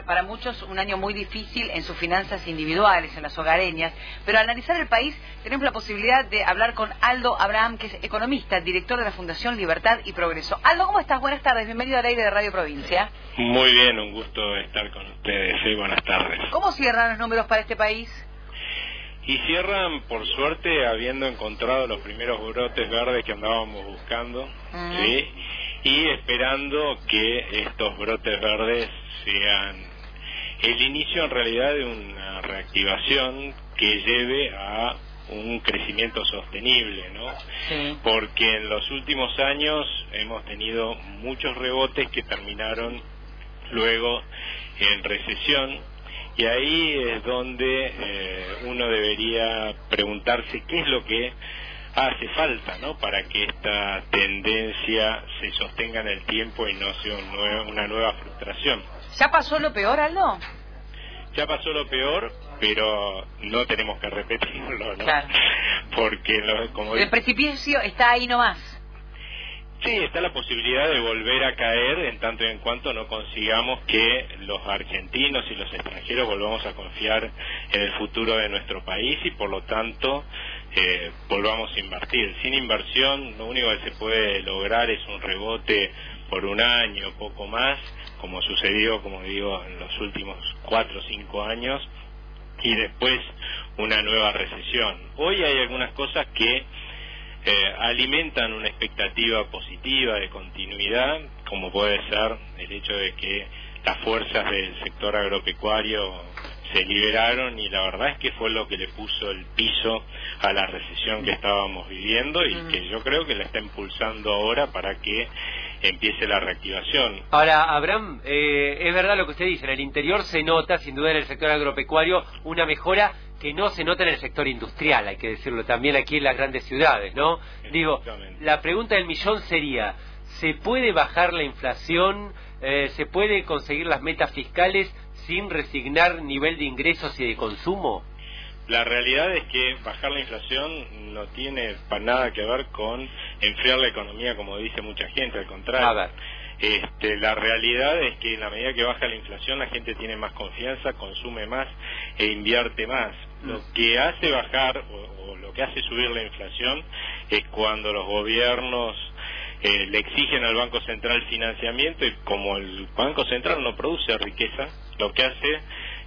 para muchos un año muy difícil en sus finanzas individuales, en las hogareñas, pero al analizar el país tenemos la posibilidad de hablar con Aldo Abraham, que es economista, director de la Fundación Libertad y Progreso. Aldo, ¿cómo estás? Buenas tardes, bienvenido al aire de Radio Provincia. Muy bien, un gusto estar con ustedes. Sí, buenas tardes. ¿Cómo cierran los números para este país? Y cierran, por suerte, habiendo encontrado los primeros brotes verdes que andábamos buscando, ¿sí? Y esperando que estos brotes verdes sean el inicio en realidad de una reactivación que lleve a un crecimiento sostenible, ¿no? Porque en los últimos años hemos tenido muchos rebotes que terminaron luego en recesión y ahí es donde eh, uno debería preguntarse qué es lo que hace falta, ¿no? Para que esta tendencia se sostenga en el tiempo y no sea una nueva frustración. ¿Ya pasó lo peor, Aldo? Ya pasó lo peor, pero no tenemos que repetirlo, ¿no? Claro. Porque, como El precipicio está ahí nomás. Sí, está la posibilidad de volver a caer en tanto y en cuanto no consigamos que los argentinos y los extranjeros volvamos a confiar en el futuro de nuestro país y por lo tanto eh, volvamos a invertir. Sin inversión lo único que se puede lograr es un rebote por un año, poco más, como sucedió, como digo, en los últimos cuatro o cinco años, y después una nueva recesión. Hoy hay algunas cosas que eh, alimentan una expectativa positiva de continuidad, como puede ser el hecho de que las fuerzas del sector agropecuario se liberaron y la verdad es que fue lo que le puso el piso a la recesión que estábamos viviendo y que yo creo que la está impulsando ahora para que empiece la reactivación. Ahora, Abraham, eh, es verdad lo que usted dice, en el interior se nota, sin duda en el sector agropecuario, una mejora que no se nota en el sector industrial, hay que decirlo también aquí en las grandes ciudades, ¿no? Digo, la pregunta del millón sería, ¿se puede bajar la inflación? Eh, ¿Se puede conseguir las metas fiscales sin resignar nivel de ingresos y de consumo? La realidad es que bajar la inflación no tiene para nada que ver con enfriar la economía, como dice mucha gente, al contrario. Este, la realidad es que en la medida que baja la inflación la gente tiene más confianza, consume más e invierte más. Mm. Lo que hace bajar o, lo que hace subir la inflación es cuando los gobiernos eh, le exigen al Banco Central financiamiento y como el Banco Central no produce riqueza, lo que hace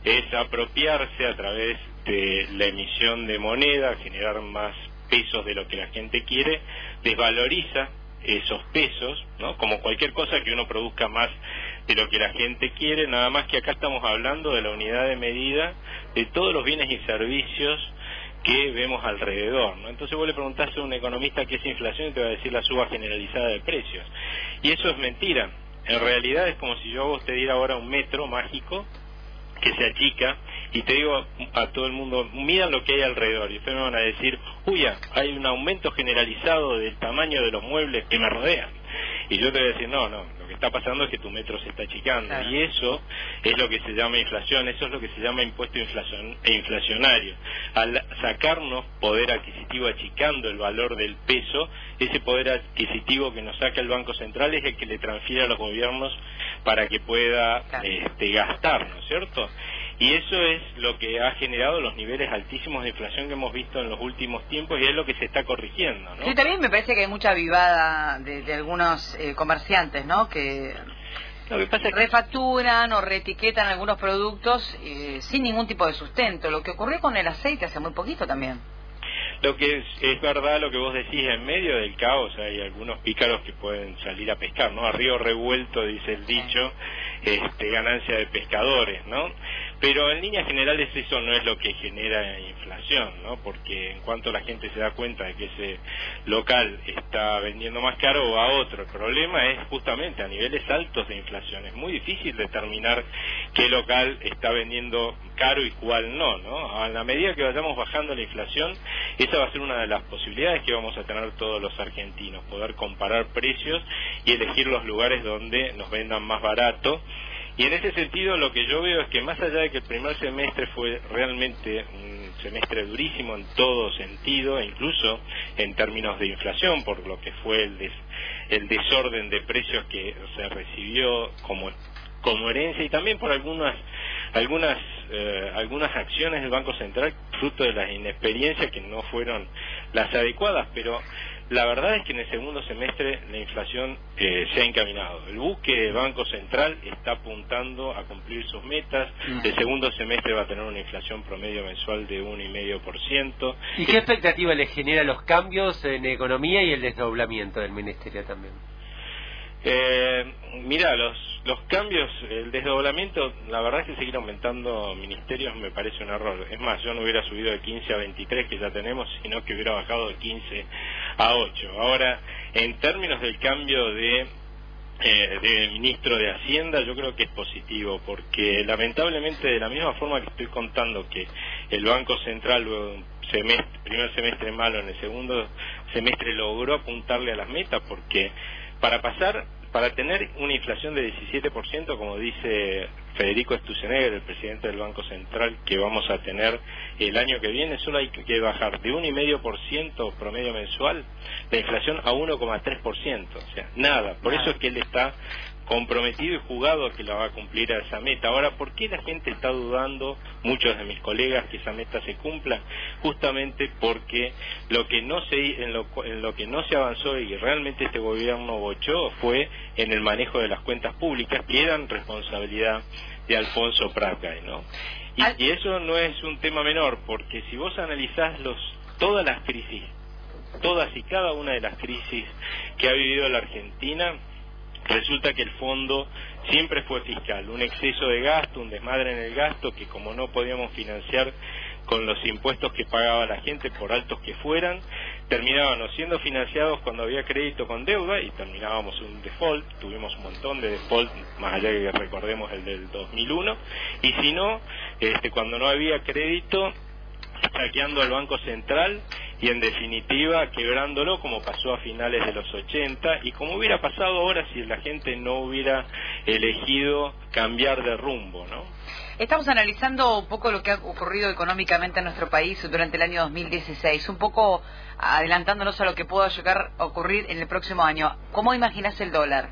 es apropiarse a través de la emisión de moneda, generar más pesos de lo que la gente quiere, desvaloriza esos pesos, ¿no? Como cualquier cosa que uno produzca más de lo que la gente quiere, nada más que acá estamos hablando de la unidad de medida de todos los bienes y servicios que vemos alrededor, ¿no? Entonces vos le preguntás a un economista qué es inflación y te va a decir la suba generalizada de precios. Y eso es mentira. En realidad es como si yo a vos te diera ahora un metro mágico que se achica y te digo a todo el mundo, miran lo que hay alrededor y ustedes me van a decir, uy, hay un aumento generalizado del tamaño de los muebles que me rodean. Y yo te voy a decir, no, no, lo que está pasando es que tu metro se está achicando. Y eso es lo que se llama inflación, eso es lo que se llama impuesto inflacion e inflacionario. Al sacarnos poder adquisitivo achicando el valor del peso, ese poder adquisitivo que nos saca el Banco Central es el que le transfiere a los gobiernos para que pueda este, gastar, ¿no es cierto? Y eso es lo que ha generado los niveles altísimos de inflación que hemos visto en los últimos tiempos y es lo que se está corrigiendo. ¿no? Sí, también me parece que hay mucha vivada de, algunos eh, comerciantes, ¿no? Que, refacturan o reetiquetan algunos productos eh, sin ningún tipo de sustento. Lo que ocurrió con el aceite hace muy poquito también. Lo que es, es verdad lo que vos decís, en medio del caos hay algunos pícaros que pueden salir a pescar, ¿no? A río revuelto, dice el dicho, este, ganancia de pescadores, ¿no? Pero en líneas generales eso no es lo que genera inflación, ¿no? Porque en cuanto la gente se da cuenta de que ese local está vendiendo más caro o a otro, el problema es justamente a niveles altos de inflación. Es muy difícil determinar qué local está vendiendo caro y cuál no, ¿no? A la medida que vayamos bajando la inflación, esa va a ser una de las posibilidades que vamos a tener todos los argentinos, poder comparar precios y elegir los lugares donde nos vendan más barato y en ese sentido lo que yo veo es que más allá de que el primer semestre fue realmente un semestre durísimo en todo sentido, incluso en términos de inflación, por lo que fue el, el desorden de precios que se recibió como como herencia y también por algunas algunas eh, algunas acciones del Banco Central fruto de las inexperiencias que no fueron las adecuadas, pero la verdad es que en el segundo semestre la inflación eh, se ha encaminado. El buque del Banco Central está apuntando a cumplir sus metas. Mm. El segundo semestre va a tener una inflación promedio mensual de 1,5%. ¿Y qué expectativa le genera los cambios en economía y el desdoblamiento del Ministerio también? Eh, mira, los, los cambios, el desdoblamiento, la verdad es que seguir aumentando ministerios me parece un error. Es más, yo no hubiera subido de 15 a 23 que ya tenemos, sino que hubiera bajado de 15 a 8. Ahora, en términos del cambio de eh, de ministro de Hacienda yo creo que es positivo porque lamentablemente de la misma forma que estoy contando que el Banco Central luego un semestre, primer semestre malo en el segundo semestre logró apuntarle a las metas porque para pasar, para tener una inflación de 17%, como dice Federico Stusenegger, el presidente del Banco Central, que vamos a tener el año que viene, solo hay que bajar de 1,5% promedio mensual la inflación a 1,3%. O sea, nada. Por eso es que él está comprometido y jugado a que la va a cumplir a esa meta. Ahora, ¿por qué la gente está dudando, muchos de mis colegas, que esa meta se cumpla? Justamente porque lo que no se, en, lo, en lo que no se avanzó y realmente este gobierno bochó fue en el manejo de las cuentas públicas, que eran responsabilidad de Alfonso Pratgay, ¿no? Y, y, eso no es un tema menor, porque si vos analizás los, todas las crisis, todas y cada una de las crisis que ha vivido la Argentina, resulta que el fondo siempre fue fiscal, un exceso de gasto, un desmadre en el gasto que como no podíamos financiar con los impuestos que pagaba la gente, por altos que fueran, terminábamos siendo financiados cuando había crédito con deuda y terminábamos un default, tuvimos un montón de default, más allá que recordemos el del 2001, y si no, este, cuando no había crédito, saqueando al Banco Central y en definitiva quebrándolo como pasó a finales de los 80 y como hubiera pasado ahora si la gente no hubiera elegido cambiar de rumbo, ¿no? Estamos analizando un poco lo que ha ocurrido económicamente en nuestro país durante el año 2016, un poco adelantándonos a lo que pueda llegar a ocurrir en el próximo año. ¿Cómo imaginas el dólar?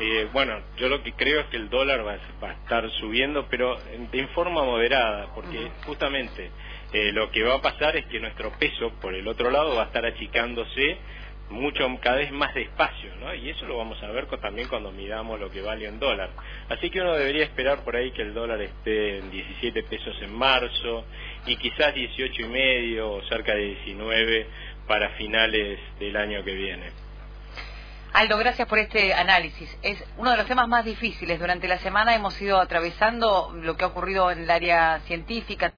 Eh, bueno, yo lo que creo es que el dólar va, a estar subiendo, pero en, forma moderada, porque justamente eh, lo que va a pasar es que nuestro peso, por el otro lado, va a estar achicándose mucho cada vez más despacio, ¿no? Y eso lo vamos a ver también cuando midamos lo que vale un dólar. Así que uno debería esperar por ahí que el dólar esté en 17 pesos en marzo y quizás 18 y medio o cerca de 19 para finales del año que viene. Aldo, gracias por este análisis. Es uno de los temas más difíciles. Durante la semana hemos ido atravesando lo que ha ocurrido en el área científica.